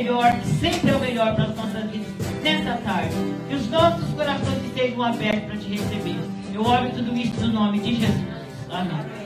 melhor, que sempre é o melhor para as nossas vidas nessa tarde. Que os nossos corações estejam abertos para te receber. Eu oro tudo isso no nome de Jesus. Amém.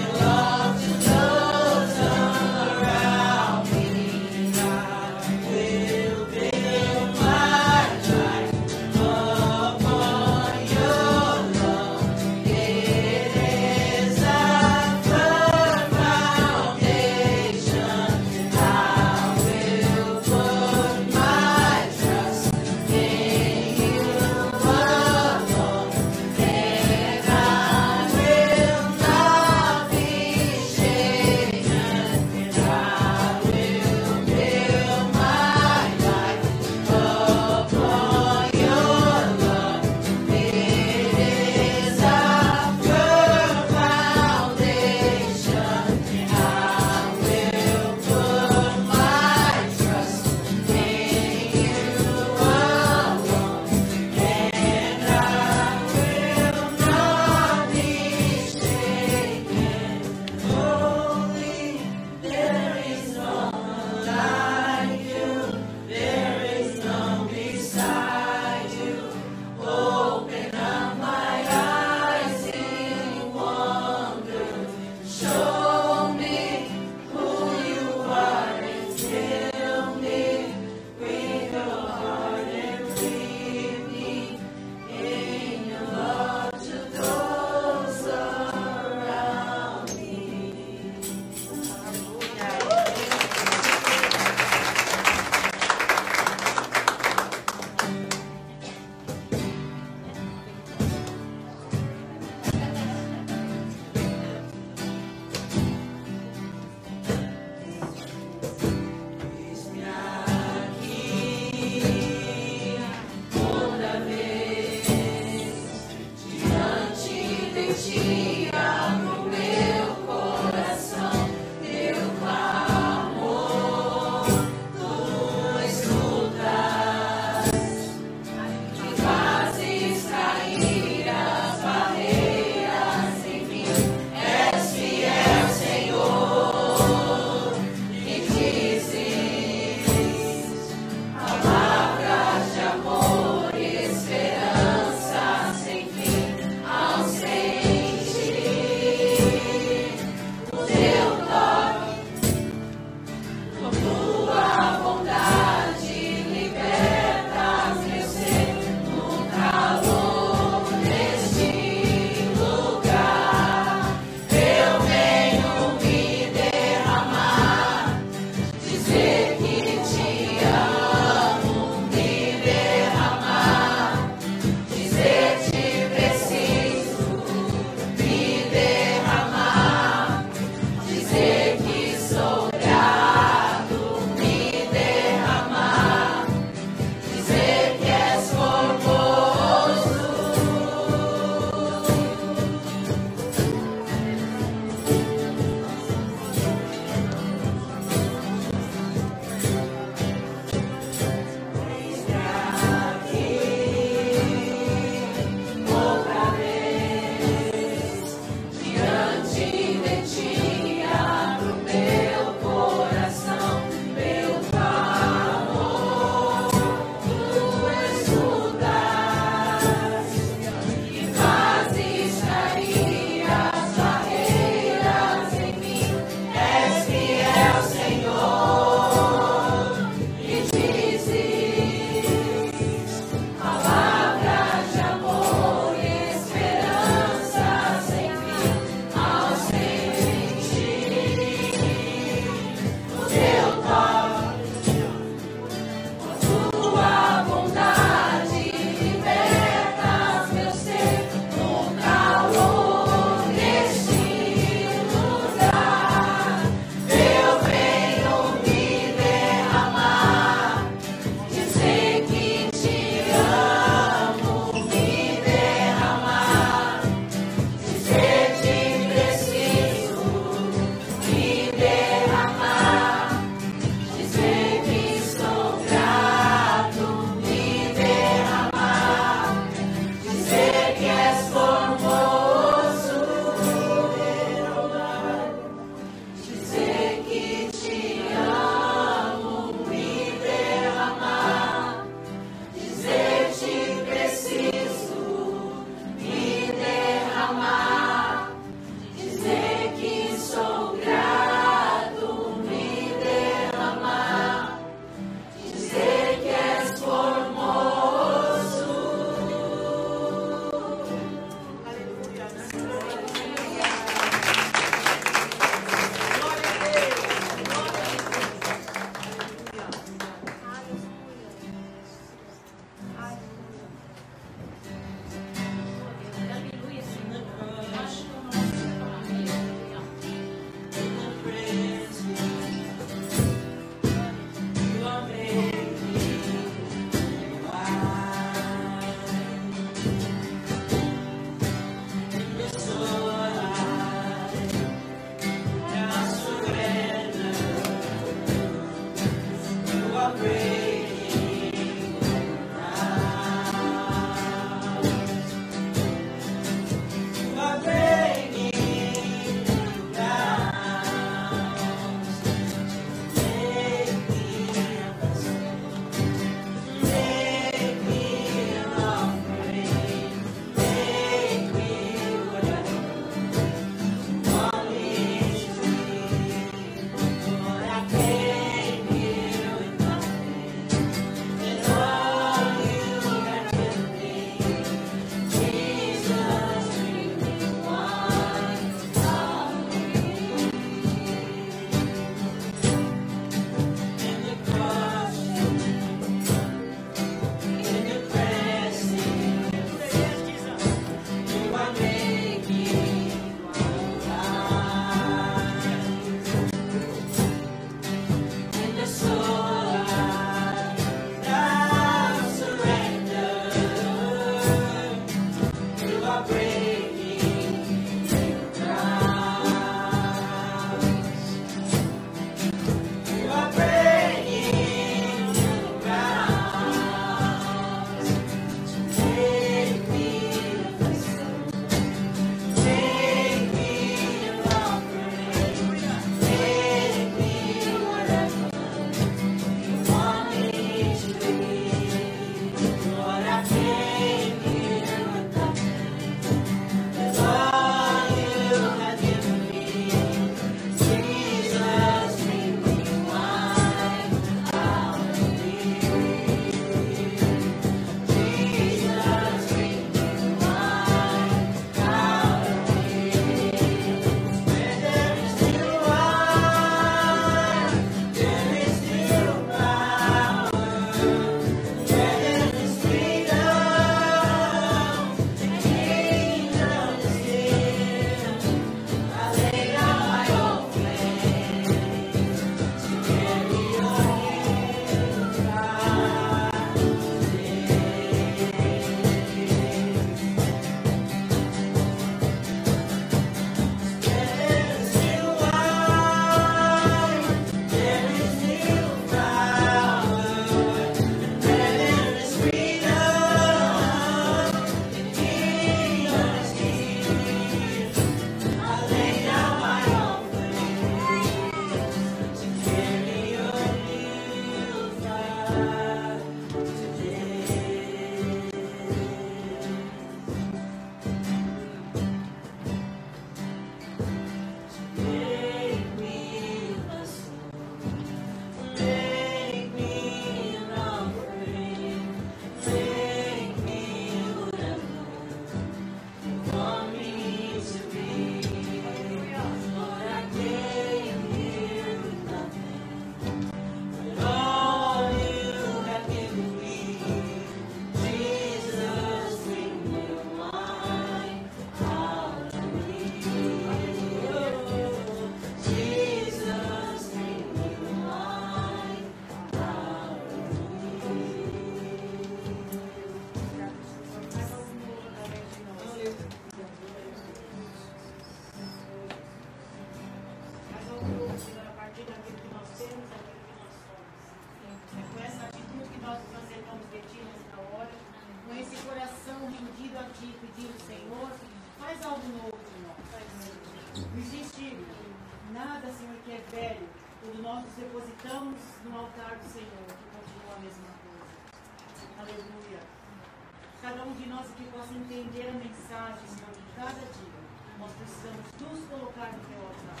Cada um de nós aqui possa entender a mensagem, Senhor, de cada dia. Nós precisamos nos colocar no teu altar.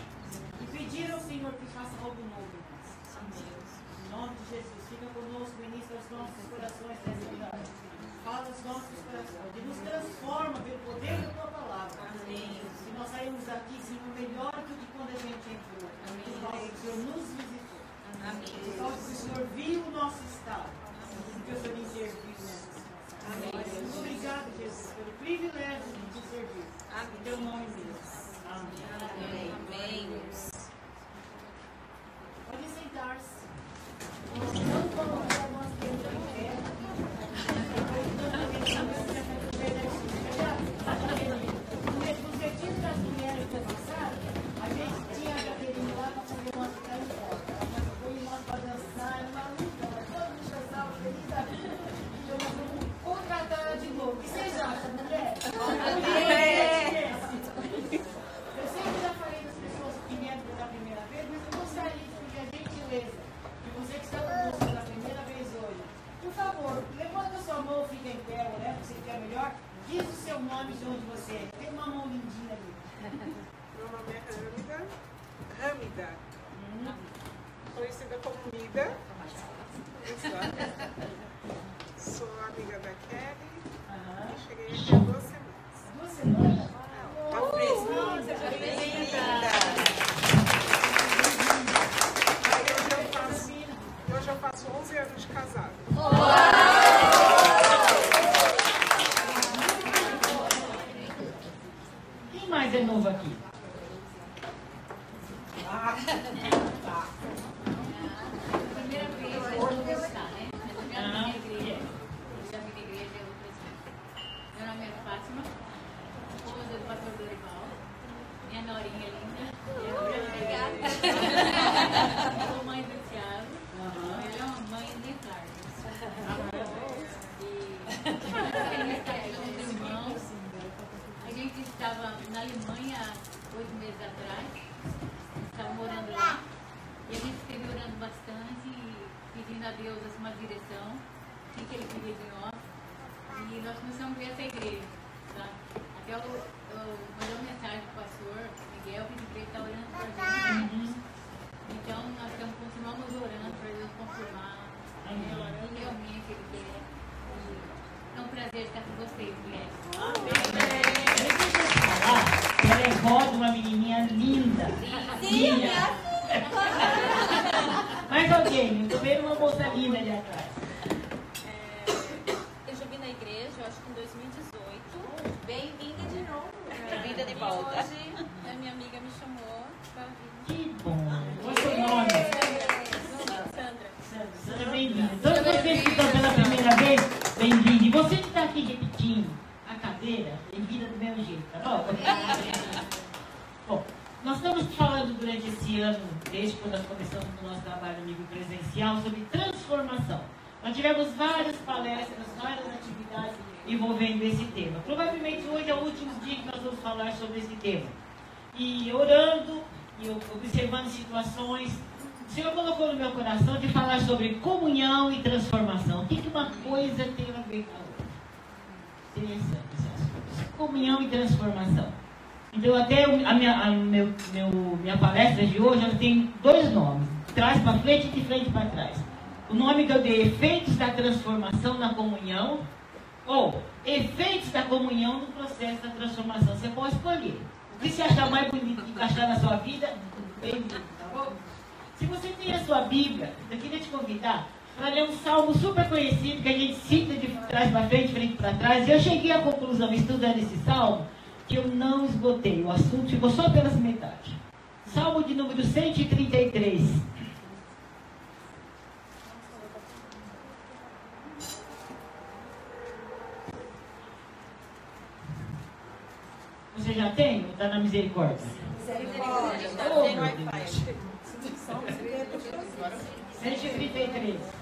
E pedir ao Senhor que faça algo novo em nós. Em nome de Jesus, fica conosco, ministra os nossos corações nessa tarde. Fala os nossos corações e nos transforma pelo poder da tua palavra. Amém. E nós saímos daqui, Senhor, melhor do que quando a gente entrou. Por causa que o Senhor nos visitou. Por Amém. causa que o Senhor viu o nosso estado. Porque o Senhor situação. Amém. Obrigado, Jesus, pelo privilégio de te servir. Em teu nome mesmo. Amém. Amém. Amém. Pode sentar-se. Nós não colocar você que está aqui repetindo a cadeira, bem-vinda do mesmo jeito, tá bom? Bom, nós estamos falando durante esse ano, desde quando nós começamos o nosso trabalho amigo presencial, sobre transformação. Nós tivemos várias palestras, várias atividades envolvendo esse tema. Provavelmente hoje é o último dia que nós vamos falar sobre esse tema. E orando, e observando situações, o Senhor colocou no meu coração de falar sobre comunhão e transformação. O que, que uma coisa tem a ver com a outra? Interessante esse assunto. Comunhão e transformação. Então, até a minha, a meu, meu- minha palestra de hoje ela tem dois nomes: trás para frente e de frente para trás. O nome que eu dei: Efeitos da Transformação na Comunhão, ou Efeitos da Comunhão no Processo da Transformação. Você pode escolher. O que você achar mais bonito que encaixar na sua vida, bem-vindo, tá bom? Se você tem a sua Bíblia, eu queria te convidar para ler um salmo super conhecido que a gente cita de trás para frente, frente para trás. E eu cheguei à conclusão, estudando esse salmo, que eu não esgotei. O assunto ficou só pelas metades. Salmo de número 133. Você já tem? Está na misericórdia? Oh, meu Wi-Fi. Deus. 133.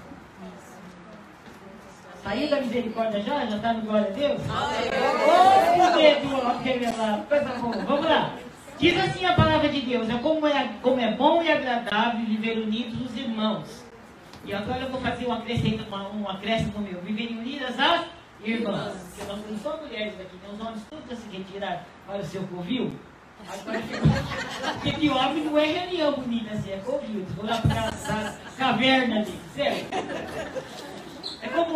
Saiu da misericórdia já? Já está no glória a Deus? Ô, poder do revelado. Coisa boa. Vamos lá. Diz assim a palavra de Deus: é como é, como é bom e agradável viver unidos os irmãos. E agora eu vou fazer um acrescento, um acréscimo meu. Viverem unidas as irmãs. Porque nós temos só mulheres aqui, tem os homens todos se retirar para o seu covil. Agora, porque que homem não é reunião bonita assim, é covil. Vou lá para a caverna ali, certo?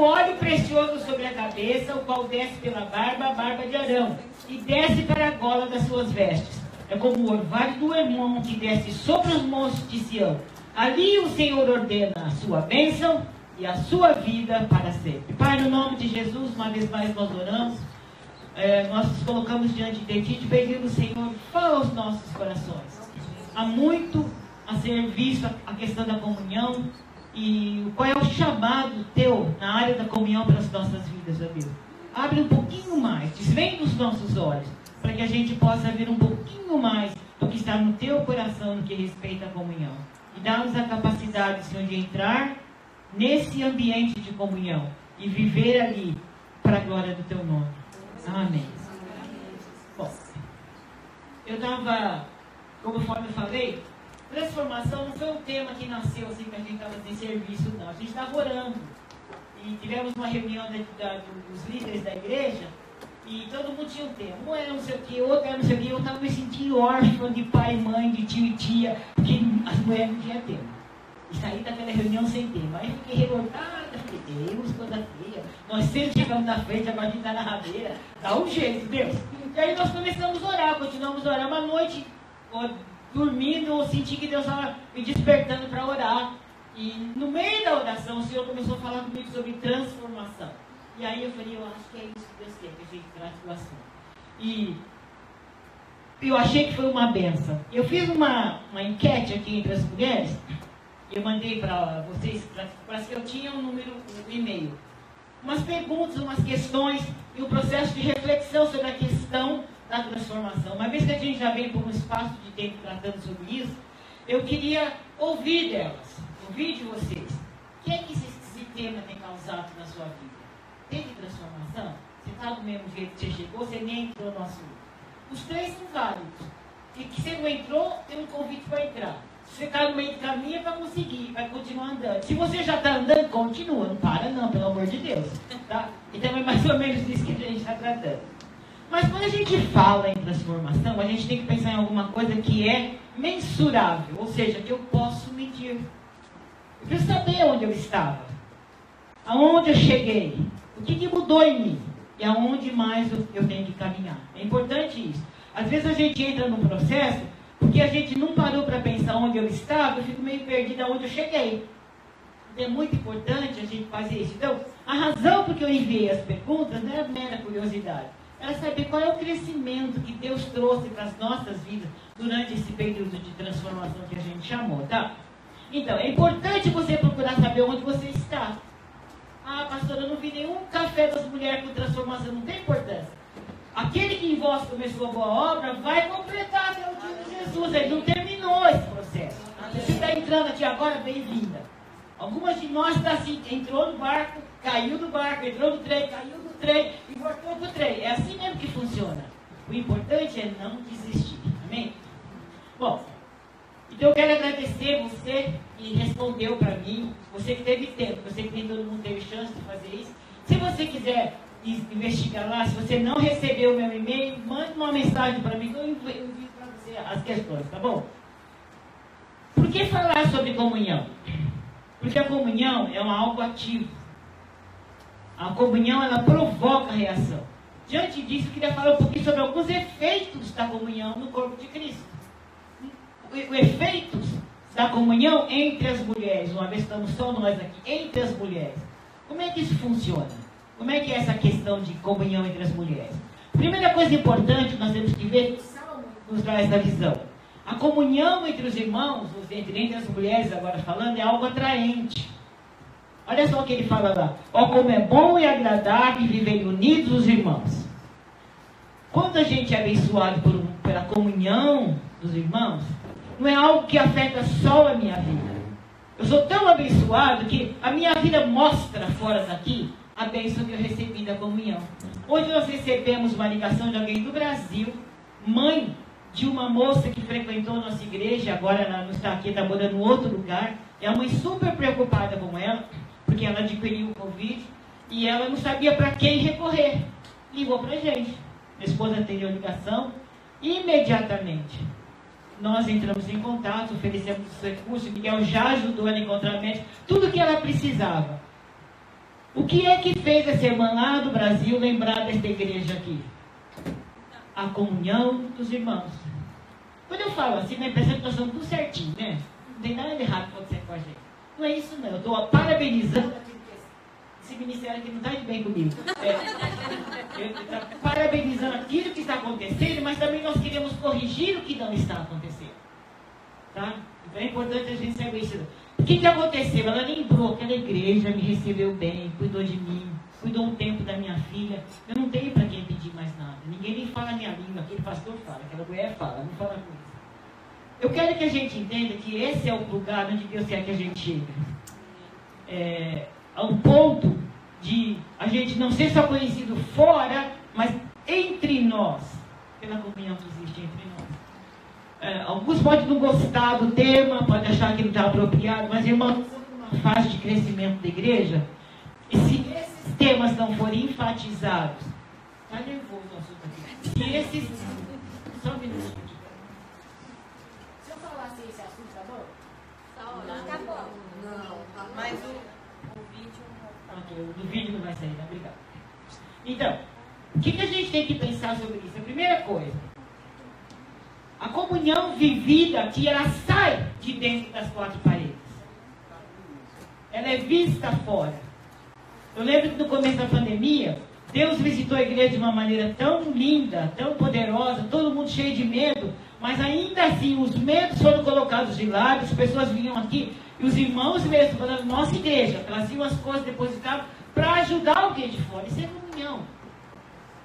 Óleo precioso sobre a cabeça, o qual desce pela barba, a barba de Arão, e desce para a gola das suas vestes. É como o orvalho do irmão que desce sobre os montes de Sião. Ali o Senhor ordena a sua bênção e a sua vida para sempre. Pai, no nome de Jesus, uma vez mais nós oramos. É, nós nos colocamos diante de Ti, te pedindo, Senhor, fala aos nossos corações. Há muito a ser visto a questão da comunhão, e qual é o chamado teu na área da comunhão para as nossas vidas, Deus. Abre um pouquinho mais, desvende os nossos olhos, para que a gente possa ver um pouquinho mais do que está no teu coração no que respeita a comunhão. E dá-nos a capacidade, Senhor, de entrar nesse ambiente de comunhão e viver ali para a glória do teu nome. Amém. Bom, eu estava, como eu falei, Transformação não foi um tema que nasceu assim que a gente estava sem serviço, não. A gente estava orando. E tivemos uma reunião da, da, dos líderes da igreja e todo mundo tinha um tema. Um era não sei o que, outro era não sei o que. Eu estava me sentindo órfão de pai, mãe, de tio e tia, porque as mulheres não tinham tema. E saí daquela reunião sem tema. Aí fiquei revoltada, falei, Deus, coisa feia. Nós sempre chegamos na frente, agora a gente está na rabeira. Dá um jeito, Deus. E aí nós começamos a orar, continuamos a orar. Uma noite, dormindo, eu senti que Deus estava me despertando para orar. E no meio da oração, o Senhor começou a falar comigo sobre transformação. E aí eu falei, eu acho que é isso que Deus quer, que a gente trate do assunto. E eu achei que foi uma benção. Eu fiz uma, uma enquete aqui entre as mulheres, eu mandei para vocês, para que eu tinha um número, um e-mail. Umas perguntas, umas questões e um processo de reflexão sobre a da transformação. Uma vez que a gente já vem por um espaço de tempo tratando sobre isso, eu queria ouvir delas, ouvir de vocês. O que é que esse, esse tema tem causado na sua vida? Teve transformação? Você está do mesmo jeito que você chegou, você nem entrou no assunto. Os três são válidos. E que você não entrou, tem um convite para entrar. Se você está no meio do caminho, é para conseguir, vai continuar andando. Se você já está andando, continua. Não para não, pelo amor de Deus. Tá? Então é mais ou menos isso que a gente está tratando. Mas quando a gente fala em transformação, a gente tem que pensar em alguma coisa que é mensurável, ou seja, que eu posso medir. Eu preciso saber onde eu estava, aonde eu cheguei, o que, que mudou em mim e aonde mais eu, eu tenho que caminhar. É importante isso. Às vezes a gente entra num processo porque a gente não parou para pensar onde eu estava, eu fico meio perdida aonde eu cheguei. É muito importante a gente fazer isso. Então, a razão por que eu enviei as perguntas não é mera curiosidade é saber qual é o crescimento que Deus trouxe para as nossas vidas durante esse período de transformação que a gente chamou, tá? Então, é importante você procurar saber onde você está. Ah, pastor, eu não vi nenhum café das mulheres com transformação, não tem importância. Aquele que em vós começou a boa obra vai completar até o dia de Jesus. Ele não terminou esse processo. Você está entrando aqui agora, bem-vinda. Algumas de nós está assim, entrou no barco, caiu do barco, entrou no trem, caiu do trem e voltou para o trem. É assim mesmo que funciona. O importante é não desistir. Amém? Bom, então eu quero agradecer você que respondeu para mim, você que teve tempo, você que nem todo mundo teve chance de fazer isso. Se você quiser investigar lá, se você não recebeu o meu e-mail, mande uma mensagem para mim que eu envio para você as questões, tá bom? Por que falar sobre comunhão? Porque a comunhão é um algo ativo. A comunhão, ela provoca reação. Diante disso, eu queria falar um pouquinho sobre alguns efeitos da comunhão no corpo de Cristo. O, efeitos da comunhão entre as mulheres, uma vez estamos só nós aqui, entre as mulheres. Como é que isso funciona? Como é que é essa questão de comunhão entre as mulheres? Primeira coisa importante nós temos que ver, que nos dá essa visão. A comunhão entre os irmãos, entre, entre as mulheres agora falando, é algo atraente. Olha só o que ele fala lá. Ó como é bom e agradável viver unidos os irmãos. Quando a gente é abençoado por, pela comunhão dos irmãos, não é algo que afeta só a minha vida. Eu sou tão abençoado que a minha vida mostra fora daqui a bênção que eu recebi da comunhão. Hoje nós recebemos uma ligação de alguém do Brasil, mãe de uma moça que frequentou nossa igreja, agora ela não está aqui, está morando em outro lugar. É a mãe super preocupada com ela, porque ela adquiriu o Covid e ela não sabia para quem recorrer. Ligou para a gente. Minha esposa atendeu a ligação imediatamente. Nós entramos em contato, oferecemos os recursos, Miguel já ajudou ela a encontrar médico, tudo que ela precisava. O que é que fez essa irmã lá do Brasil lembrar desta igreja aqui? A comunhão dos irmãos. Quando eu falo assim, na impressão que tudo certinho, né? Não tem nada de errado acontecendo com a gente. Não é isso não, eu estou parabenizando esse ministério aqui não está de bem comigo. É, eu estou parabenizando aquilo que está acontecendo, mas também nós queremos corrigir o que não está acontecendo. Tá? Então é importante a gente saber isso. O que, que aconteceu? Ela lembrou aquela igreja me recebeu bem, cuidou de mim, cuidou um tempo da minha filha. Eu não tenho para quem pedir mais nada. Ninguém nem fala minha língua. Aquele pastor fala, aquela mulher fala, não fala coisa. Eu quero que a gente entenda que esse é o lugar onde Deus quer que a gente chegue. É, ao ponto de a gente não ser só conhecido fora, mas entre nós, pela comunhão que existe entre nós. É, alguns podem não gostar do tema, podem achar que não está apropriado, mas irmãos, uma fase de crescimento da igreja, e se esses temas não forem enfatizados, está nervoso o assunto aqui. Se esses. Só um minuto. Mas o, o vídeo Ok, o vídeo não vai sair, né? Obrigado. Então, o que, que a gente tem que pensar sobre isso? A primeira coisa, a comunhão vivida aqui, ela sai de dentro das quatro paredes. Ela é vista fora. Eu lembro que no começo da pandemia, Deus visitou a igreja de uma maneira tão linda, tão poderosa, todo mundo cheio de medo, mas ainda assim os medos foram colocados de lado, as pessoas vinham aqui e os irmãos mesmo, falando, nossa igreja, traziam as coisas, depositavam para ajudar alguém de fora. Isso é comunhão.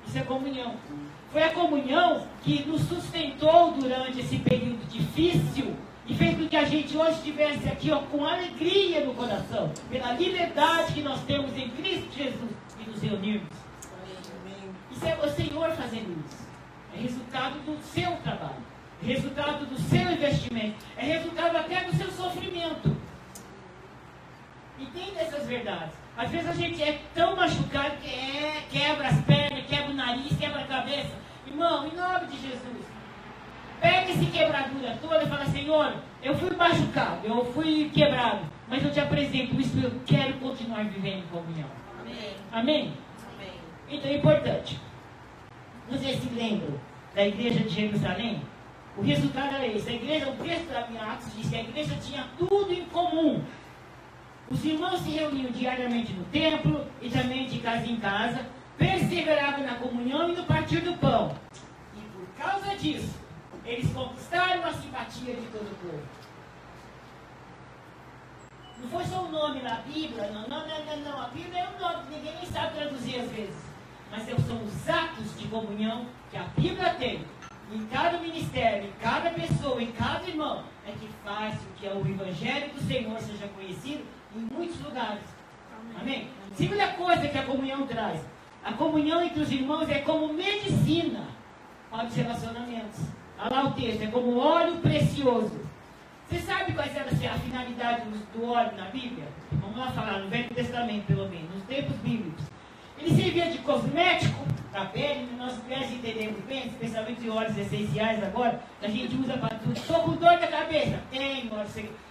Isso é comunhão. Foi a comunhão que nos sustentou durante esse período difícil e fez com que a gente hoje estivesse aqui ó, com alegria no coração, pela liberdade que nós temos em Cristo Jesus e nos reunirmos. Isso é o Senhor fazendo isso. É resultado do seu trabalho, é resultado do seu investimento, é resultado até do seu sofrimento. Entenda essas verdades. Às vezes a gente é tão machucado que é, quebra as pernas, quebra o nariz, quebra a cabeça. Irmão, em nome de Jesus, pega esse quebradura toda e fala, Senhor, eu fui machucado, eu fui quebrado, mas eu te apresento isso, eu quero continuar vivendo em comunhão. Amém. Amém? Amém. Então é importante. Vocês se lembram da igreja de Jerusalém? O resultado era esse. A igreja, o texto da minha Atos diz que a igreja tinha tudo em comum. Os irmãos se reuniam diariamente no templo e também de casa em casa, perseveravam na comunhão e no partir do pão. E por causa disso, eles conquistaram a simpatia de todo o povo. Não foi só o nome na Bíblia, não, não, não, não, não. A Bíblia é um nome que ninguém nem sabe traduzir às vezes. Mas são os atos de comunhão que a Bíblia tem em cada ministério, em cada pessoa, em cada irmão, é que faz com que o Evangelho do Senhor seja conhecido em muitos lugares. Amém? Segunda coisa que a comunhão traz: a comunhão entre os irmãos é como medicina para os relacionamentos. Olha lá o texto: é como óleo precioso. Você sabe quais era a finalidade do óleo na Bíblia? Vamos lá falar, no Velho Testamento, pelo menos, nos tempos bíblicos. Ele servia de cosmético para a pele, nós mulheres entendemos bem, especialmente de óleos essenciais agora, a gente usa para tudo. Estou com dor da cabeça. Tem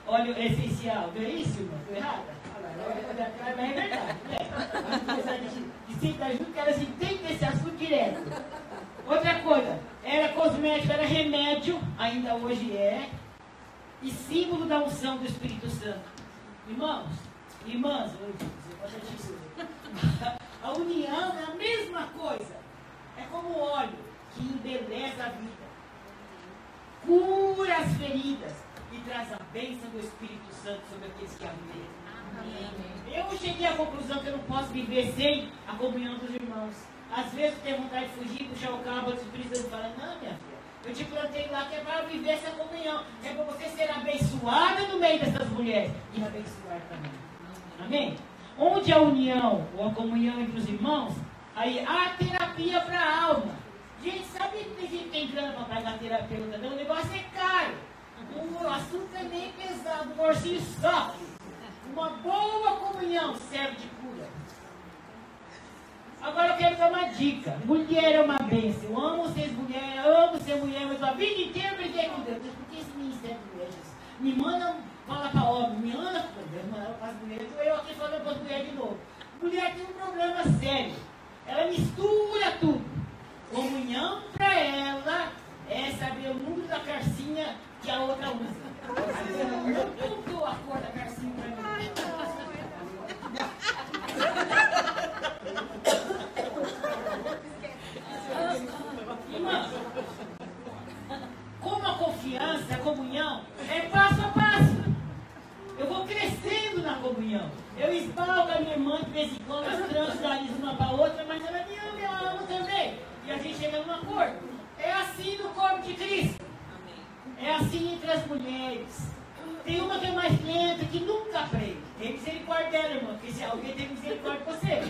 óleo, essencial. Não é isso, irmão? Estou errada? Mas é verdade, né? De, sentar junto, que elas entendem esse assunto direto. Outra coisa, era cosmético, era remédio, ainda hoje é, e símbolo da unção do Espírito Santo. Irmãos, irmãs, a união é a mesma coisa. É como óleo que embeleza a vida, cura as feridas e traz a bênção do Espírito Santo sobre aqueles que a vivem. Eu cheguei à conclusão que eu não posso viver sem a comunhão dos irmãos. Às vezes eu tenho vontade de fugir, puxar o carro, o Espírito Santo fala, não, minha filha. Eu te plantei lá que é para viver essa comunhão. É para você ser abençoada no meio dessas mulheres e abençoar também. Amém? Onde a união ou a comunhão entre os irmãos, aí há terapia para a alma. Gente, sabe que tem gente tem grana para pagar terapeuta? Não, o negócio é caro. O assunto é meio pesado, o orcinho sofre. Uma boa comunhão serve de cura. Agora eu quero dar uma dica. Mulher é uma bênção. Eu amo ser mulher, amo ser mulher, mas a vida inteira briguei com Deus. Por que esse ministério de mulheres? Me manda fala para homem, me anda com Deus, mandava para as mulheres, eu aqui falando para as mulheres de novo. Mulher tem um problema sério. Ela mistura tudo. Comunhão para ela é saber o número da carcinha que a outra usa. Não contou a cor da carcinha para mim. Irmã, como a confiança, a comunhão, é passo a passo. Eu vou crescendo na comunhão. Eu esbalgo a minha irmã de vez em quando, as trans uma para outra, mas ela me ama, eu amo também. E a gente chega num acordo. É assim no corpo de Cristo. É assim entre as mulheres. Tem uma que é mais lenta, que nunca aprende. Tem misericórdia dela, irmã, porque se alguém tem misericórdia de você.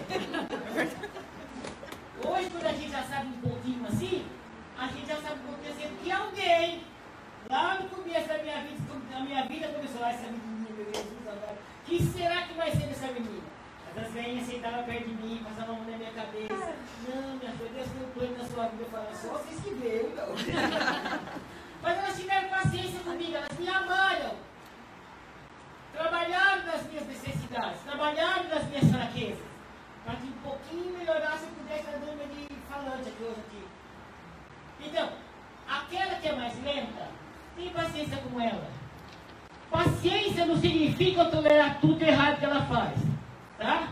Hoje, quando a gente já sabe um pouquinho assim, a gente já sabe o que acontecer que alguém, lá no começo da minha vida, da minha vida começou lá essa menina, que será que vai ser dessa menina? As velhinhas sentavam perto de mim, passavam a mão na minha cabeça. Não, minha filha, Deus tem um plano na sua vida. Eu falava, só vocês que veem, não. Mas elas tiveram paciência comigo, elas me amaram. Trabalharam nas minhas necessidades, trabalharam nas minhas fraquezas. Para que um pouquinho melhorasse eu pudesse estar dando de falante aqui hoje aqui. Então, aquela que é mais lenta, tem paciência com ela. Paciência não significa tolerar tudo errado que ela faz. Tá?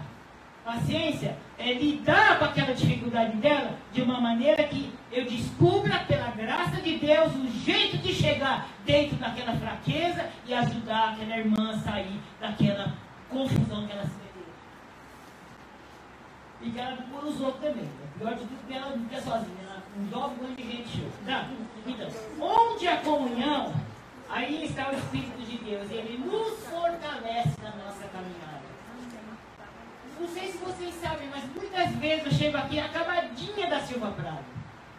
Paciência é lidar com aquela dificuldade dela de uma maneira que eu descubra, pela graça de Deus, um jeito de chegar dentro daquela fraqueza e ajudar aquela irmã a sair daquela confusão que ela se meteu. E que ela por os outros também. O pior de tudo que ela não fica sozinha. Ela envolve um monte de gente. Tá? Então, onde a comunhão, aí está o Espírito de Deus. Ele nos fortalece na nossa caminhada. Não sei se vocês sabem, mas muitas vezes eu chego aqui acabadinha da Silva Prado.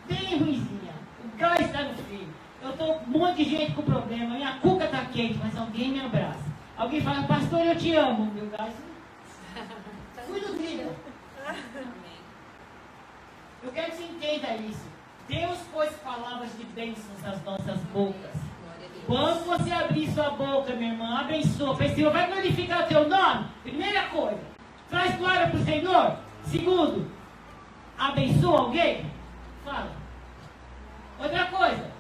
Bem ruizinha. O gás está no fim. Eu estou um monte de gente com problema. Minha cuca está quente, mas alguém me abraça. Alguém fala, pastor, eu te amo. Meu gás. Fui no trilho. Eu quero que você entenda isso. Deus pôs palavras de bênçãos nas nossas bocas. Quando você abrir sua boca, minha irmã, abençoa. O Senhor vai glorificar o teu nome. Primeira coisa. Traz glória para o Senhor. Segundo, abençoa alguém? Fala. Outra coisa,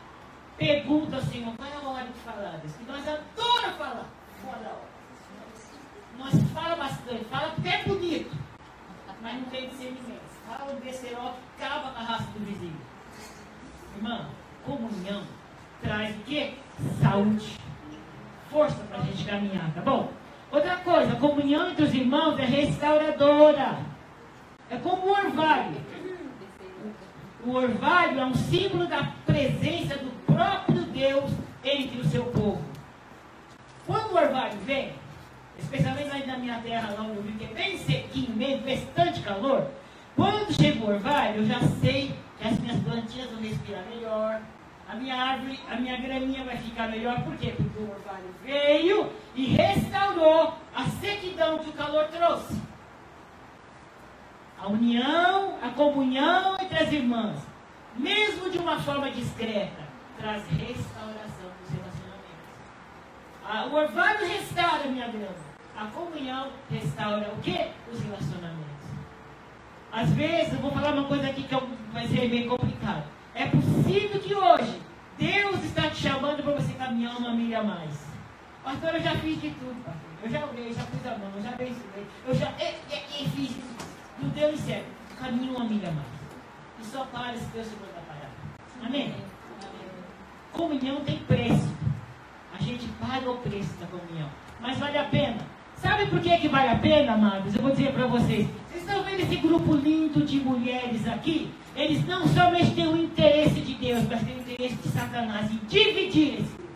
pergunta ao Senhor, qual é a hora de falar? Que nós adoramos falar. Fora da hora. Nós fala bastante, fala porque é bonito, mas não tem discernimento. Fala um besterol que acaba com a raça do vizinho. Irmã, comunhão traz o quê? Saúde. Força para a gente caminhar, tá bom? Outra coisa, a comunhão entre os irmãos é restauradora. É como o orvalho. O orvalho é um símbolo da presença do próprio Deus entre o seu povo. Quando o orvalho vem, especialmente na minha terra, lá no Rio, que é bem sequinho mesmo, bastante calor, quando chega o orvalho, eu já sei que as minhas plantinhas vão respirar melhor, a minha árvore, a minha graminha vai ficar melhor. Por quê? Porque o orvalho veio e restaurou a sequidão que o calor trouxe. A união, a comunhão entre as irmãs, mesmo de uma forma discreta, traz restauração dos relacionamentos. o orvalho restaura a minha grama. A comunhão restaura o quê? Os relacionamentos. Às vezes, eu vou falar uma coisa aqui que vai ser meio complicado. É possível que hoje Deus está te chamando para você caminhar uma milha a mais. Pastor, eu já fiz de tudo, pastor. Eu já orei, já pus a mão, já abençoei, eu já e, e, e fiz Não deu certo. Caminhe uma milha a mais. E só para se Deus te mandar parar. Amém? Amém? Comunhão tem preço. A gente paga o preço da comunhão. Mas vale a pena. Sabe por que, que vale a pena, amados? Eu vou dizer para vocês. Vocês estão vendo esse grupo lindo de mulheres aqui? Eles não somente têm o interesse de Deus, mas têm o interesse de Satanás em dividir esse grupo.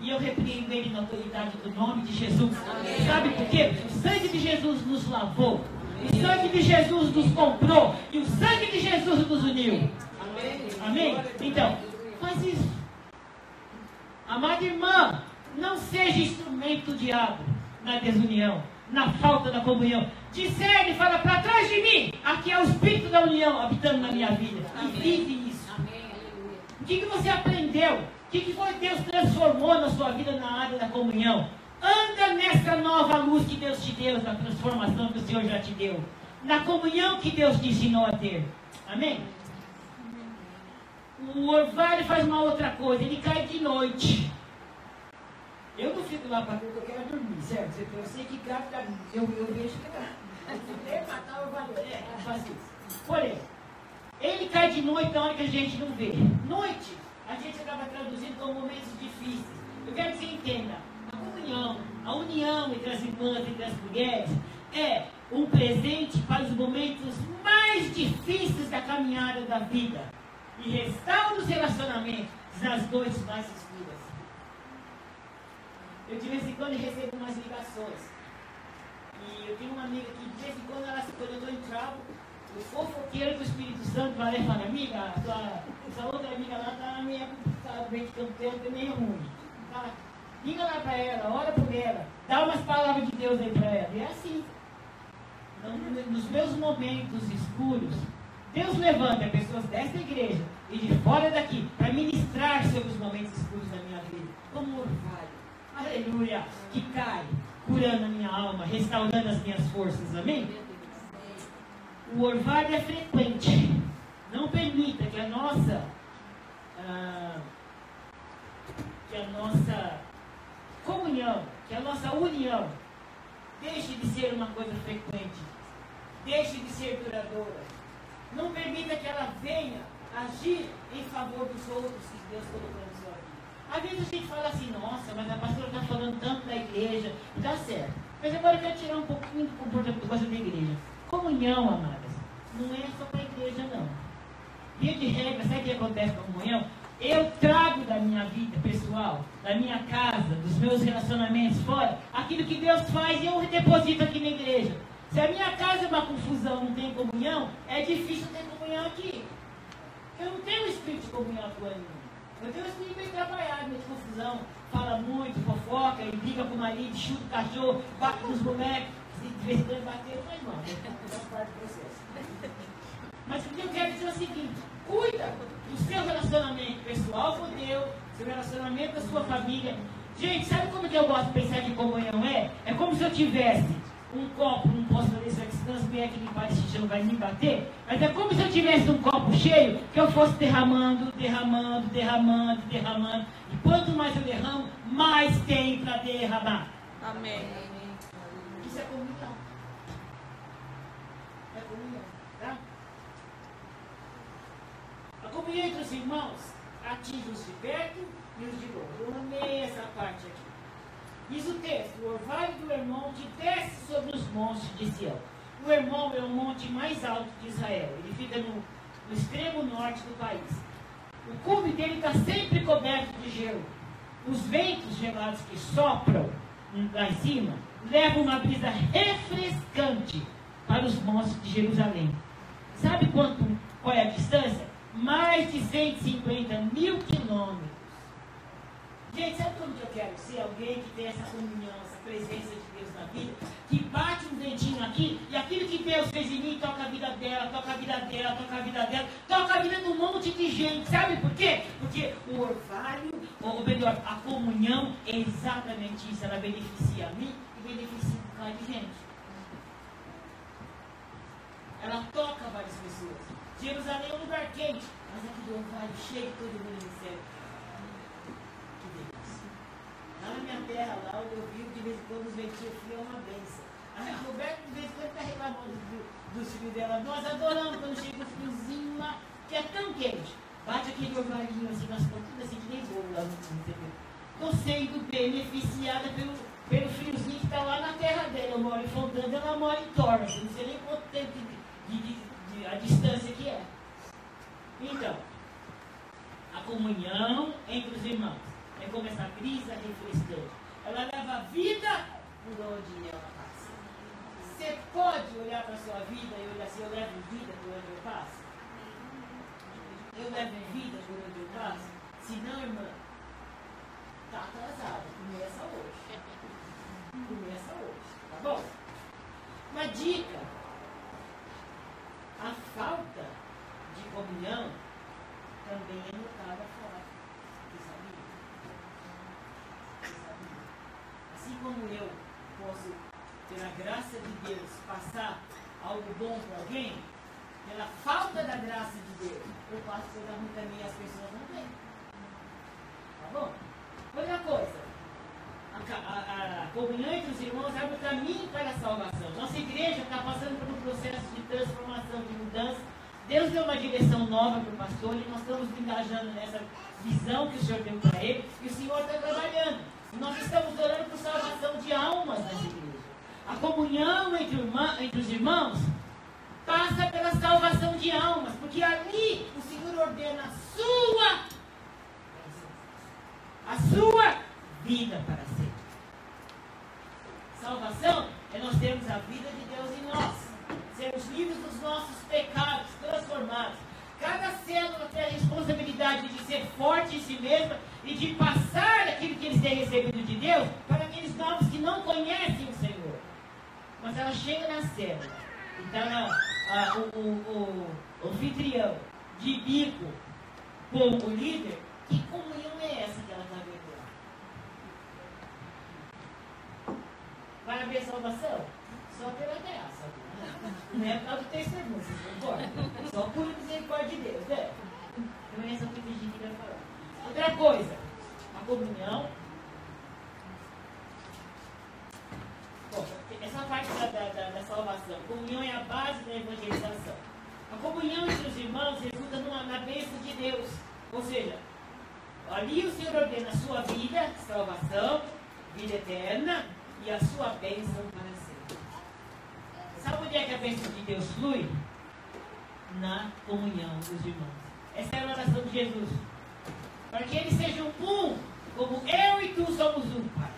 E eu repreendo ele na autoridade do nome de Jesus. Amém. Sabe por quê? O sangue de Jesus nos lavou. O sangue de Jesus nos comprou. E o sangue de Jesus nos uniu. Amém. Amém? Então, faz isso. Amada irmã, não seja instrumento do diabo na desunião, na falta da comunhão. Discerne, fala para trás de mim. Aqui é o Espírito da união habitando na minha vida. E vive isso. Amém. O que, que você aprendeu? O que, que foi Deus transformou na sua vida na área da comunhão? Anda nessa nova luz que Deus te deu, na transformação que o Senhor já te deu. Na comunhão que Deus te ensinou a ter. Amém? O orvalho faz uma outra coisa, ele cai de noite. Eu não fico lá para ver eu quero dormir, certo? Eu sei que capta, eu, eu vejo que. É o orvalho, é, eu faço isso. Porém, ele cai de noite na hora que a gente não vê. Noite, a gente acaba traduzindo como momentos difíceis. Eu quero que você entenda, a comunhão, a união entre as irmãs, entre as mulheres, é um presente para os momentos mais difíceis da caminhada da vida e restaura os relacionamentos nas noites mais escuras. Eu de vez em quando recebo umas ligações. E eu tenho uma amiga que de vez em quando, ela, quando eu estou em trago, o fofoqueiro do Espírito Santo vai lá e fala, amiga, sua, sua outra amiga lá está meio tá de campeão, tá meio ruim. Tá? Liga lá para ela, ora por ela, dá umas palavras de Deus aí para ela. E é assim. Então, nos meus momentos escuros, Deus levanta pessoas desta igreja e de fora daqui para ministrar sobre os momentos escuros da minha vida, como orvalho. Aleluia! Que cai, curando a minha alma, restaurando as minhas forças. Amém? O orvalho é frequente. Não permita que a nossa. ah, que a nossa comunhão, que a nossa união deixe de ser uma coisa frequente, deixe de ser duradoura. Não permita que ela venha agir em favor dos outros que Deus colocou. Às vezes a gente fala assim, nossa, mas a pastora está falando tanto da igreja, dá certo. Mas agora eu quero tirar um pouquinho do comportamento da igreja. Comunhão, amadas, não é só para a igreja, não. Via de regra, sabe o que acontece com a comunhão? Eu trago da minha vida pessoal, da minha casa, dos meus relacionamentos fora, aquilo que Deus faz e eu deposito aqui na igreja. Se a minha casa é uma confusão, não tem comunhão, é difícil ter comunhão aqui. Eu não tenho espírito de comunhão em mim. Eu tenho um espírito bem trabalhado, meio de confusão, fala muito, fofoca, e briga com o marido, chuta o cachorro, bate nos bonecos, se quando bater, mas não, faz do processo. Mas o que eu quero dizer é o seguinte, cuida do seu relacionamento pessoal com Deus, seu relacionamento com a sua família. Gente, sabe como que eu gosto de pensar que comunhão é? É como se eu tivesse um copo, não posso fazer aqui, senão as mulheres que limpar esse chão vai me bater. Mas é como se eu tivesse um copo cheio, que eu fosse derramando, derramando, derramando, derramando. E quanto mais eu derramo, mais tem para derramar. Amém. Isso é comunhão. É comunhão, tá? A comunhão entre os irmãos atinge os de perto e os de longe. Eu amei essa parte aqui. Diz o texto: o orvalho do irmão que desce sobre os montes de Sião. O irmão é o monte mais alto de Israel. Ele fica no, no extremo norte do país. O cume dele está sempre coberto de gelo. Os ventos gelados que sopram lá em cima levam uma brisa refrescante para os montes de Jerusalém. Sabe quanto, qual é a distância? Mais de 150 mil quilômetros. Gente, sabe como que eu quero ser? Alguém que tem essa comunhão, essa presença de Deus na vida, que bate um dentinho aqui e aquilo que Deus fez em mim toca a vida dela, toca a vida dela, toca a vida dela, toca a vida de um monte de gente. Sabe por quê? Porque o orvalho, ou melhor, a comunhão é exatamente isso. Ela beneficia a mim e beneficia um bocado de gente. Ela toca várias pessoas. Jerusalém é um lugar quente, mas aqui do orvalho cheio todo mundo recebe. Lá na minha terra, lá onde eu vivo, de vez em quando os ventinhos frios é uma benção. A minha Roberta, de vez em quando, está reclamando do, dos filhos dela. Nós adoramos quando chega o friozinho lá, que é tão quente. Bate aquele orvalhinho assim nas pontas, assim que nem bolo lá no entendeu? Estou sendo beneficiada pelo, pelo friozinho que está lá na terra dela. Eu moro em Fontana, ela mora em Torres. Não sei nem quanto tempo de, de, de a distância que é. Então, a comunhão entre os irmãos é como essa brisa refrescante. Ela leva vida por onde ela passa. Você pode olhar para a sua vida e olhar assim, eu levo vida por onde eu passo? eu levo vida por onde eu passo? Se não, irmã, tá atrasada. Começa hoje. Começa hoje, tá bom? Uma dica. A falta de comunhão também é notada fora. Você sabia? Você sabia? Assim como eu posso, pela graça de Deus, passar algo bom para alguém, pela falta da graça de Deus, eu passo coisa ruim também as pessoas não têm. Tá bom? Outra coisa, a, a, a comunhão entre os irmãos abre o caminho para a salvação. Nossa igreja está passando por um processo de transformação, de mudança. Deus deu uma direção nova para o pastor e nós estamos engajando nessa visão que o Senhor deu para ele e o Senhor está trabalhando. Nós estamos orando por salvação de almas nessa igreja. A comunhão entre, irmã, entre os irmãos passa pela salvação de almas, porque ali o Senhor ordena a sua a sua vida para sempre. Salvação é nós termos a vida de Deus em nós, sermos livres dos nossos pecados, transformados. Cada célula tem a responsabilidade de ser forte em si mesma e de passar aquilo que eles têm recebido de Deus para aqueles novos que não conhecem o Senhor. Mas ela chega na célula, então a, o, o, o, anfitrião de bico com o líder, que comunhão é essa que ela está vendo lá? Vai haver salvação? Só pela graça. Não é por causa do testemunho, vocês concordam? Só por misericórdia de Deus, né? Então é essa que a gente vai falar. Outra coisa, a comunhão. Bom, essa parte da, da, da, salvação. A comunhão é a base da evangelização. A comunhão entre os irmãos resulta numa, na bênção de Deus. Ou seja, ali o Senhor ordena a sua vida, salvação, vida eterna e a sua bênção para. Sabe onde é que a bênção de Deus flui? Na comunhão dos irmãos. Essa é a oração de Jesus. Para que eles sejam um, como eu e tu somos um, Pai.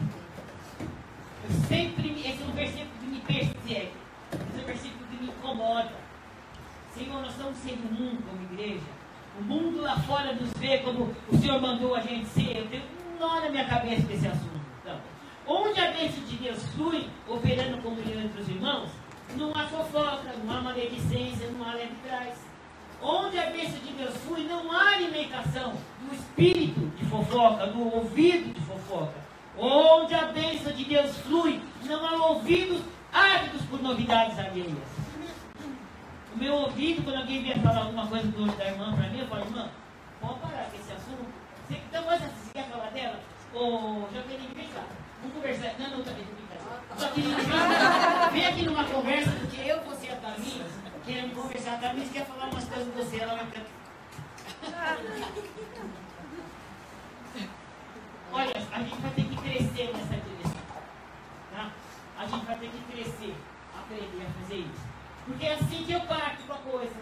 Eu sempre, esse é um versículo que me persegue. Esse é um versículo que me incomoda. Senhor, nós estamos sendo um como igreja. O mundo lá fora nos vê como o Senhor mandou a gente ser. Eu tenho um nó na minha cabeça desse assunto. Então, onde a bênção de Deus flui, operando comunhão entre os irmãos, não há fofoca, não há maledicência, não há leve trás. Onde a bênção de Deus flui, não há alimentação do espírito de fofoca, do ouvido de fofoca. Onde a bênção de Deus flui, não há ouvidos ávidos por novidades alheias. O meu ouvido, quando alguém vier falar alguma coisa do da irmã para mim, eu falo, irmã, pode parar com esse assunto. Você, então, você, você quer falar dela? Ô, Jaqueline, vem cá. Vamos conversar. Não, não, tá bem, brincadeira. Jaqueline, vem, aqui numa conversa, porque eu, você e a Tamires, queremos conversar. A Tamires quer falar umas coisas com você, ela vai ficar... Olha, a gente vai ter que crescer nessa direção. Tá? A gente vai ter que crescer, aprender a fazer isso. Porque é assim que eu parto com a coisa.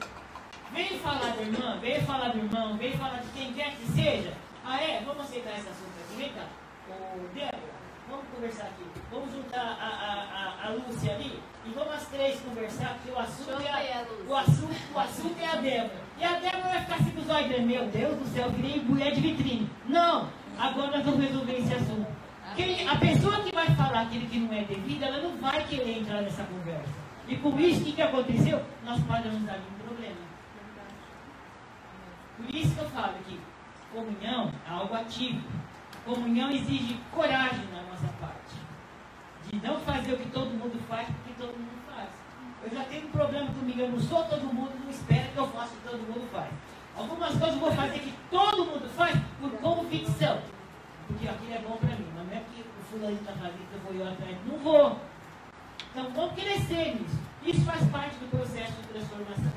Vem falar da irmã, vem falar do irmão, vem falar de quem quer que seja. Ah é? Vamos aceitar esse assunto aqui. Vem cá. Ô, Débora, vamos conversar aqui. Vamos juntar a, a, a, a Lúcia ali e vamos as três conversar, porque o assunto, é a, o assunto, o assunto é a Débora. E a Débora vai ficar assim com os olhos, meu Deus do céu, eu virei mulher de vitrine. Não! Agora nós vamos resolver esse assunto. Quem, a pessoa que vai falar aquilo que não é devido, ela não vai querer entrar nessa conversa. E com isso, o que, que aconteceu? Nós podemos dar um problema. Por isso que eu falo que comunhão é algo ativo. Comunhão exige coragem na nossa parte. De não fazer o que todo mundo faz, porque todo mundo faz. Eu já tenho um problema comigo, eu não sou todo mundo, não espera que eu faça o que todo mundo faz. Algumas coisas eu vou fazer que todo mundo faz por convicção. Porque aquilo é bom para mim, mas não é porque o fulano está fazendo que eu vou ir atrás. Não vou. Então vamos crescer nisso. Isso faz parte do processo de transformação.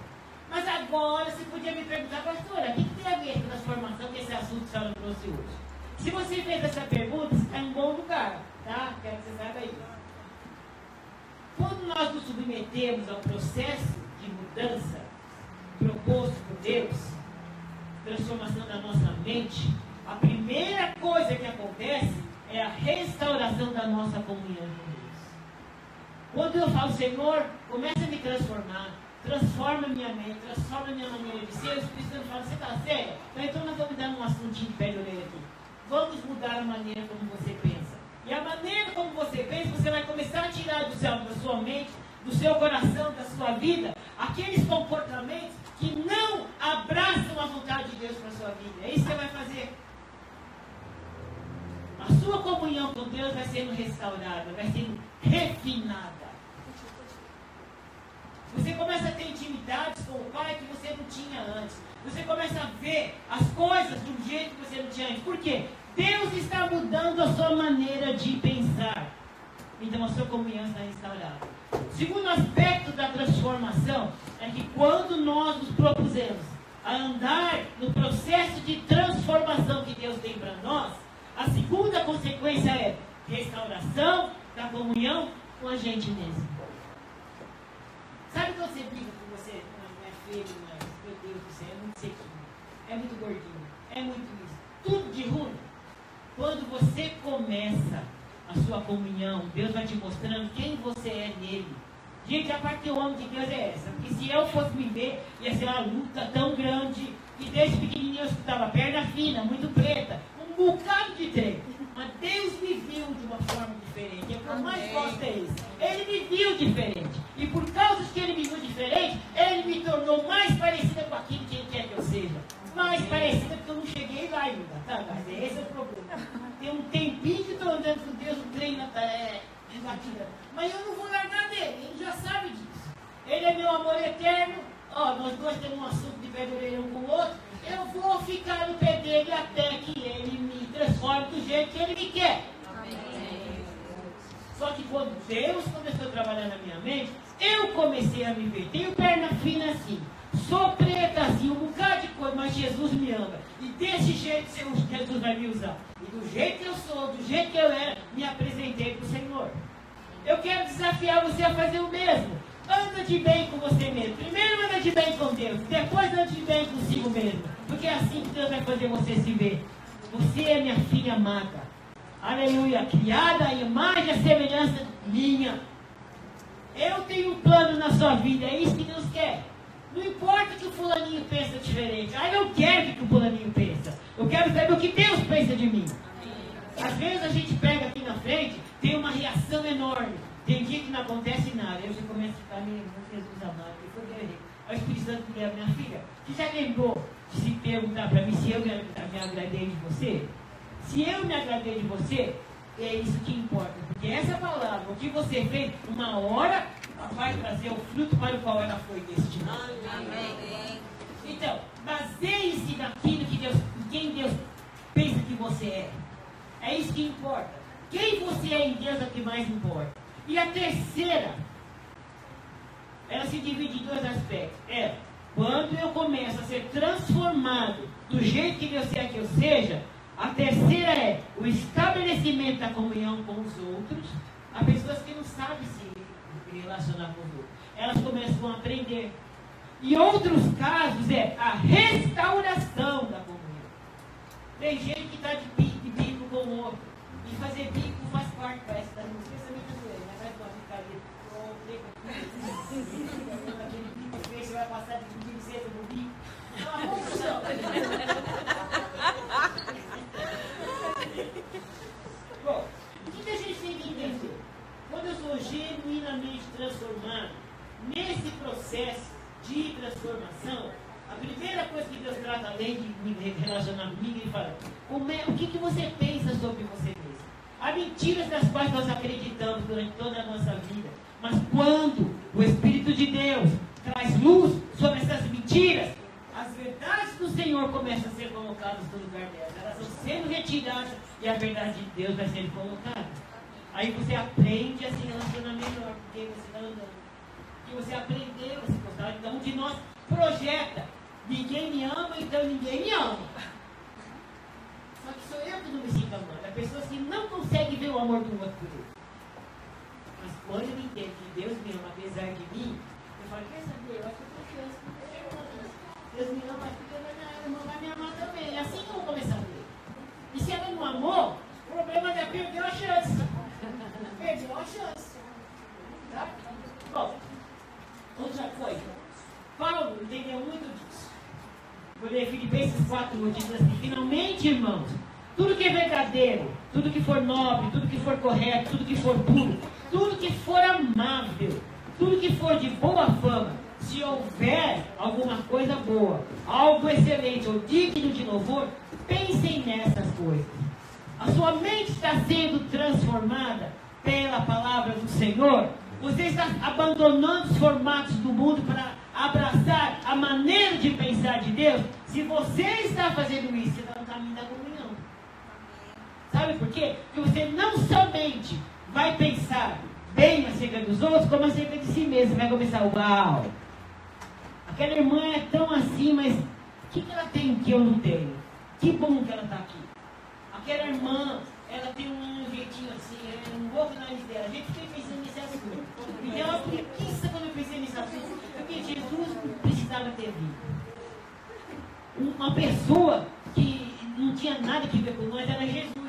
Mas agora você podia me perguntar, pastora, o que, que tem a ver com transformação com esse assunto que a senhora trouxe hoje? Se você fez essa pergunta, você está em bom lugar, tá? Quero que você saiba isso. Quando nós nos submetemos ao processo de mudança proposto por Deus, transformação da nossa mente, a primeira coisa que acontece é a restauração da nossa comunhão com Deus. Quando eu falo, Senhor, começa a me transformar, transforma minha mente, transforma minha maneira de ser. O Espírito Santo fala, você está sério? Então nós vamos dar um assuntinho de pé de orelha aqui. Vamos mudar a maneira como você pensa. E a maneira como você pensa, você vai começar a tirar do céu, da sua mente, do seu coração, da sua vida, aqueles comportamentos que não abraçam a vontade de Deus para a sua vida. É isso que você vai fazer. A sua comunhão com Deus vai sendo restaurada, vai sendo refinada. Você começa a ter intimidades com o Pai que você não tinha antes. Você começa a ver as coisas de um jeito que você não tinha antes. Por quê? Deus está mudando a sua maneira de pensar. Então a sua comunhão está restaurada. O segundo aspecto da transformação é que quando nós nos propusemos a andar no processo de transformação que Deus tem para nós, a segunda consequência é restauração da comunhão com a gente mesmo. Sabe quando você briga com você? Não, é feio, mas meu Deus do céu, é muito sequinho, é muito gordinho, é muito isso. Tudo de ruim. Quando você começa a sua comunhão, Deus vai te mostrando quem você é nele. Gente, a parte do homem de Deus é essa. Porque se eu fosse me ver, ia ser uma luta tão grande. E desde pequenininho eu escutava perna fina, muito preta, um bocado de trem. Mas Deus me viu de uma forma diferente. E o que eu mais gosto é isso. Ele me viu diferente. E por causa que ele me viu diferente, ele me tornou mais parecida com aquilo que ele quer que eu seja. Mais parecida porque eu não cheguei lá ainda. Tá, mas esse é o problema. Tem um tempinho que estou andando com Deus, o trem na é, batida. Mas eu não vou largar dele, ele já sabe disso. Ele é meu amor eterno. Ó, nós dois temos um assunto de pé de um com o outro. Eu vou ficar no pé dele até que ele me transforme do jeito que ele me quer. Só que quando Deus começou a trabalhar na minha mente, eu comecei a me ver. Tenho perna fina assim, E desse jeito Jesus vai me usar. E do jeito que eu sou, do jeito que eu era, me apresentei para o Senhor. Eu quero desafiar você a fazer o mesmo. Anda de bem com você mesmo. Primeiro anda de bem com Deus, depois anda de bem consigo mesmo. Porque é assim que Deus vai fazer você se ver. Você é minha filha amada. Aleluia. Criada a imagem e semelhança minha. Eu tenho um plano na sua vida. É isso que Deus quer. Não importa que o fulaninho pensa diferente. Ah, eu quero o que o fulaninho pensa. Eu quero saber o que Deus pensa de mim. Às vezes a gente pega aqui na frente, tem uma reação enorme. Tem dia que não acontece nada. Aí você começa a ficar, meu irmão, Jesus amado, que foi que eu o Espírito Santo me minha filha, você já lembrou de se perguntar para mim se eu me, me agradei de você? Se eu me agradei de você, é isso que importa. Porque essa palavra, o que você fez, uma hora vai trazer o fruto para o qual ela foi destinada. Amém. Então, baseie-se naquilo que Deus, quem Deus pensa que você é. É isso que importa. Quem você é em Deus é o que mais importa. E a terceira, ela se divide em dois aspectos. É, quando eu começo a ser transformado do jeito que Deus quer que eu seja, a terceira é o estabelecimento da comunhão com os outros. Há pessoas que não sabem se relacionar outros. Elas começam a aprender. E outros casos é a restauração da comunhão. Tem gente que está de, bico com o outro. E fazer bico faz parte, da música. Pensar bem acerca dos outros, como acerca de si mesmo. Vai começar, uau! Aquela irmã é tão assim, mas o que, que ela tem que eu não tenho? Que bom que ela está aqui. Aquela irmã, ela tem um jeitinho assim, é um pouco nariz dela. A gente fica pensando nesse assunto. Me deu uma preguiça quando eu pensei nesse assunto. Porque Jesus precisava ter vindo. Uma pessoa que não tinha nada que ver com nós era Jesus.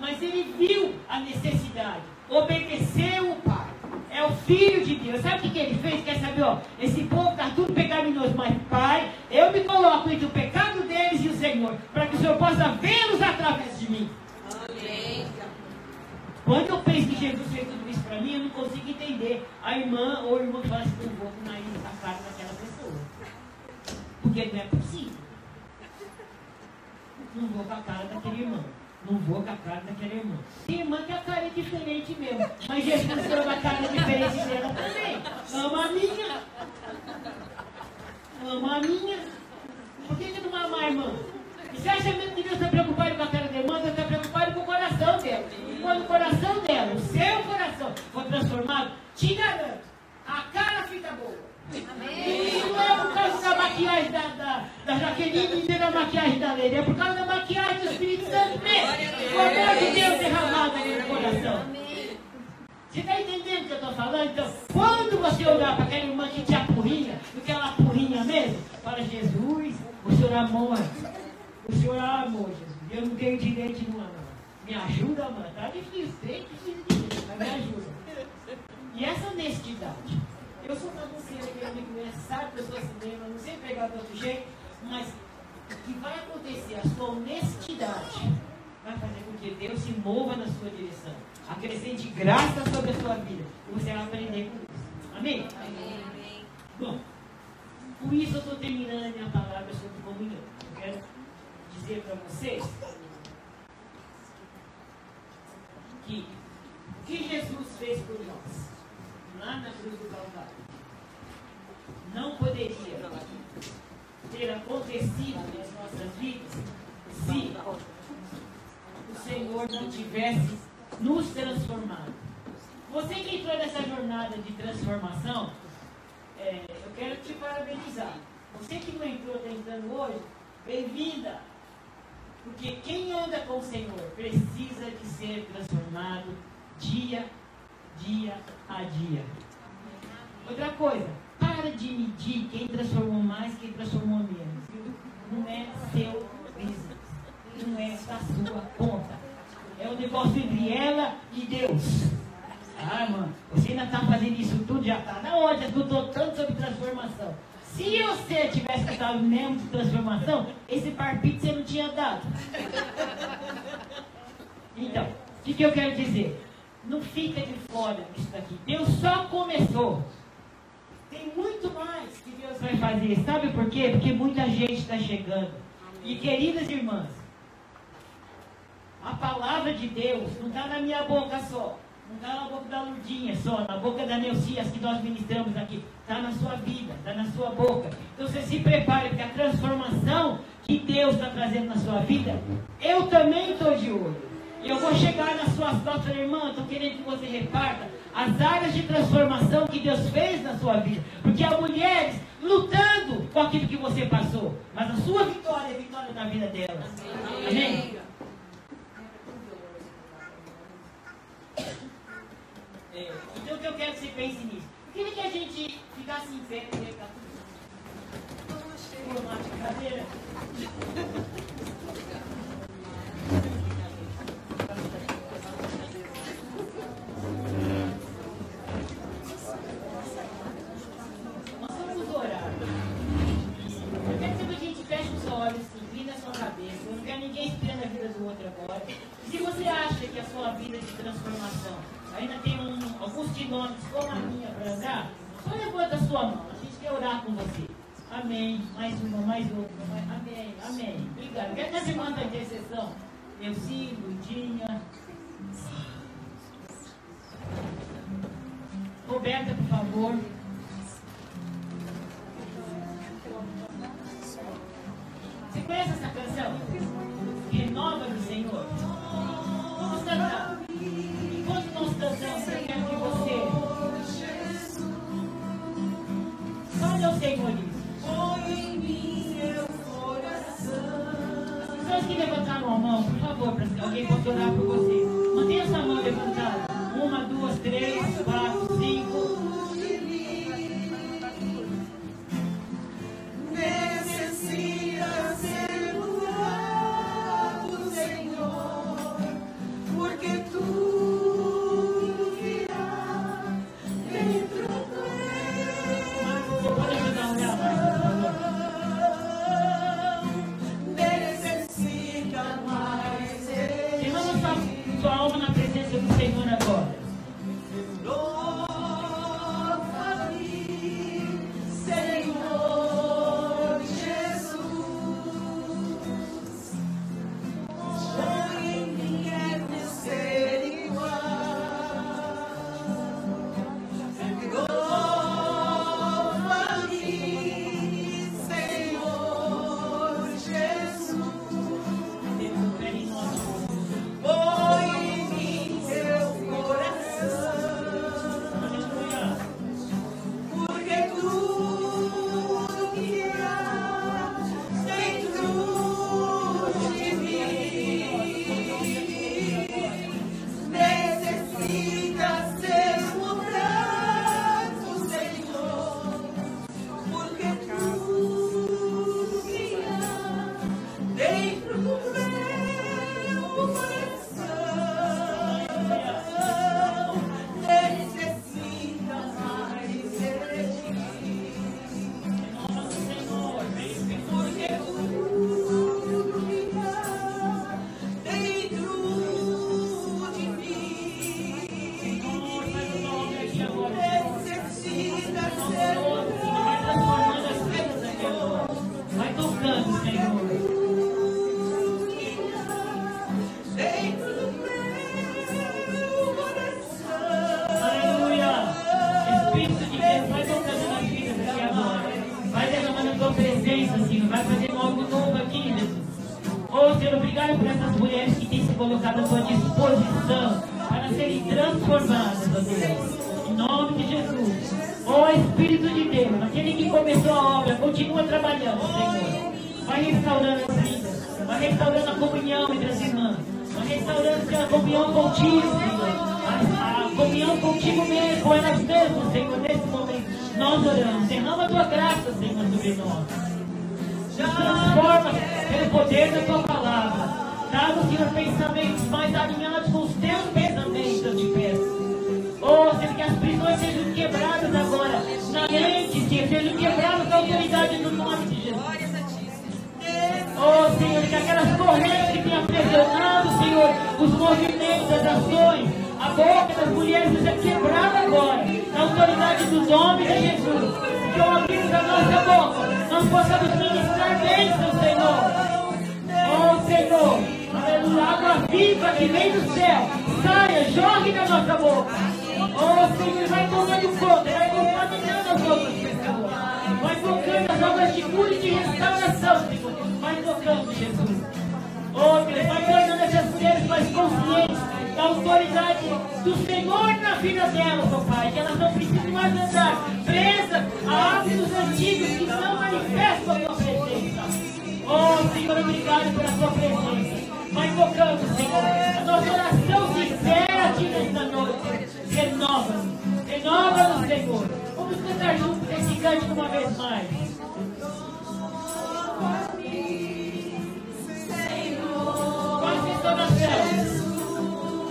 Mas ele viu a necessidade, obedeceu o Pai. É o Filho de Deus. Sabe o que, que ele fez? Quer saber? Ó, esse povo está tudo pecaminoso, mas Pai, eu me coloco entre o pecado deles e o Senhor, para que o Senhor possa vê-los através de mim. Quando eu penso que Jesus fez tudo isso para mim, eu não consigo entender a irmã ou o irmão que fala assim, não vou com o nariz daquela pessoa. Porque não é possível. Não vou com a cara daquele irmão. Não vou com a cara daquela irmã. Tem irmã que a cara é diferente mesmo. Mas Jesus ama a cara diferente dela também. Ama a minha. Ama a minha. Por que, que não ama a irmã? E você acha mesmo que Deus está preocupado com a cara da irmã? Deus está preocupado com o coração dela. E quando o coração dela, o seu coração, for transformado, te garanto, a cara fica boa. E não é por causa da maquiagem da, da, da Jaqueline nem da maquiagem da Leila, é por causa da maquiagem do Espírito Santo mesmo. O amor de Deus derramado no coração. Você está entendendo o que eu estou falando? Então, quando você olhar para aquela irmã que te apurrinha, porque ela apurrinha mesmo, fala, Jesus, o Senhor amou, o Senhor amou, Jesus. Eu não tenho direito de não. Me ajuda, mano. Tá difícil, bem difícil de mim, mas me ajuda. E essa honestidade. Eu sou bagunceira, que me conhece, sabe que eu sou cinema, não sei pegar de outro jeito, mas o que vai acontecer, a sua honestidade, vai fazer com que Deus se mova na sua direção. Acrescente graça sobre a sua vida. E você vai aprender com isso. Amém? Amém. Bom, com isso eu estou terminando a minha palavra sobre comunhão. Eu quero dizer para vocês que o que Jesus fez por nós, na cruz do Calvário, não poderia ter acontecido nas nossas vidas se o Senhor não tivesse nos transformado. Você que entrou nessa jornada de transformação, é, eu quero te parabenizar. Você que não entrou, está entrando hoje, bem-vinda. Porque quem anda com o Senhor precisa de ser transformado dia, dia a dia. Outra coisa, para de medir quem transformou mais, quem transformou menos. Não é seu business. Não é da sua conta. É um negócio entre ela e Deus. Ah, mano, você ainda está fazendo isso tudo, já está na hora, já estudou tanto sobre transformação. Se você tivesse estudado mesmo de transformação, esse parpite você não tinha dado. Então, o que, que eu quero dizer? Não fica de fora disso daqui. Deus só começou. Tem muito mais que Deus vai fazer. Sabe por quê? Porque muita gente está chegando. E queridas irmãs, a palavra de Deus não está na minha boca só. Não está na boca da Lurdinha só, na boca da Neucias que nós ministramos aqui. Está na sua vida, está na sua boca. Então você se prepare, porque a transformação que Deus está trazendo na sua vida, eu também estou de olho. E eu vou chegar nas suas costas, irmã, estou querendo que você reparta as áreas de transformação que Deus fez na sua vida. Porque há mulheres lutando com aquilo que você passou. Mas a sua vitória é a vitória da vida delas. Amém? É, então o que eu quero que você pense nisso? Eu queria que a gente ficasse em pé, né? Tá tudo de cadeira. Quilômetros como a minha para andar, só levanta a sua mão. A gente quer orar com você. Amém. Mais uma, mais outra. Mais... Amém, amém. Obrigado. Quer que as irmãs da intercessão? Elci, Ludinha. Roberta, por favor. Você conhece essa canção? Renova do Senhor. Fale ao Senhor isso. As pessoas que levantaram a mão, por favor, para alguém possa orar por você. Mantenha sua mão levantada. Uma, duas, três, quatro, cinco. Sua, alma na presença do Senhor agora. Continua trabalhando, Senhor. Vai restaurando as vidas. Vai restaurando a comunhão entre as irmãs. Vai restaurando a comunhão contigo, Senhor. A, a comunhão contigo mesmo, com elas mesmas, Senhor, nesse momento. Nós oramos. Derrama a tua graça, Senhor, sobre nós. Transforma pelo poder da tua palavra. Dá-nos, Senhor, pensamentos mais alinhados com os teus pensamentos, eu te peço. Oh, Senhor, que as prisões sejam quebradas agora. Senhor, sejam quebradas na autoridade do nome de Jesus. Oh, Senhor, que aquelas correntes que têm aprisionado, Senhor, os movimentos, as ações, a boca das mulheres seja quebrada agora, na autoridade do nome de Jesus. Que ao abrirmos a nossa boca, nós possamos ministrar bênção, Senhor. Oh, Senhor, aleluia, água viva que vem do céu, saia, jogue na nossa boca. Oh, Senhor, vai tomando conta, vai tocando as obras de cura e de restauração, Senhor. Vai tocando, Jesus. Oh, Deus, vai tornando essas mulheres mais conscientes da autoridade do Senhor na vida delas, oh Pai. Que elas não precisam mais andar presas a hábitos antigos que não manifestam a tua presença. Oh, Senhor, obrigado pela tua presença. Vai tocando, Senhor. A nossa oração sincera Ti nesta noite. Renova-nos. Renova-nos, Senhor. Vamos cantar junto esse cântico uma vez mais. Pai que está na terra.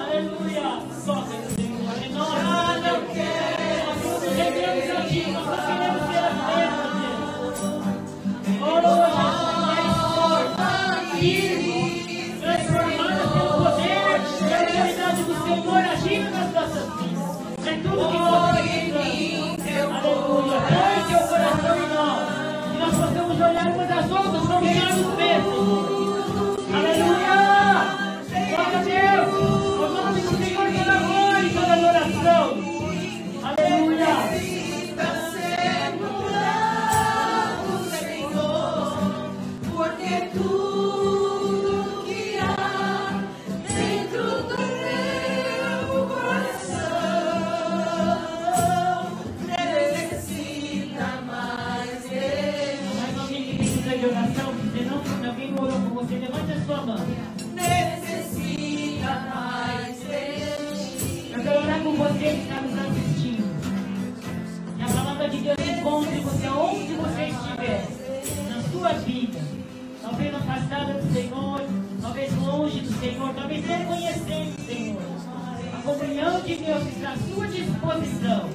Aleluia. Só Senhor. Nós. Nós a ti. Nós queremos ser a terra. Oroa. Vivo. Transformada pelo poder e autoridade do Senhor agindo nas nossas vidas. É tudo que afastada do Senhor, talvez longe do Senhor, talvez reconhecendo o Senhor. A comunhão de Deus está à sua disposição.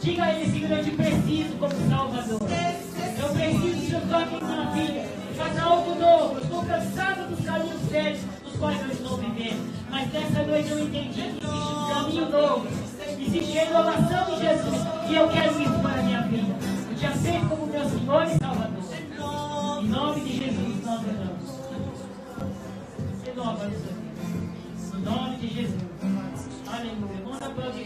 Diga a Ele, Senhor, eu te preciso como Salvador. Eu preciso que o Senhor toque em minha vida. Faça algo novo. Eu estou cansado dos caminhos velhos dos quais eu estou vivendo. Mas nessa noite eu entendi que existe um caminho novo. Existe a nome de Jesus. Aleluia.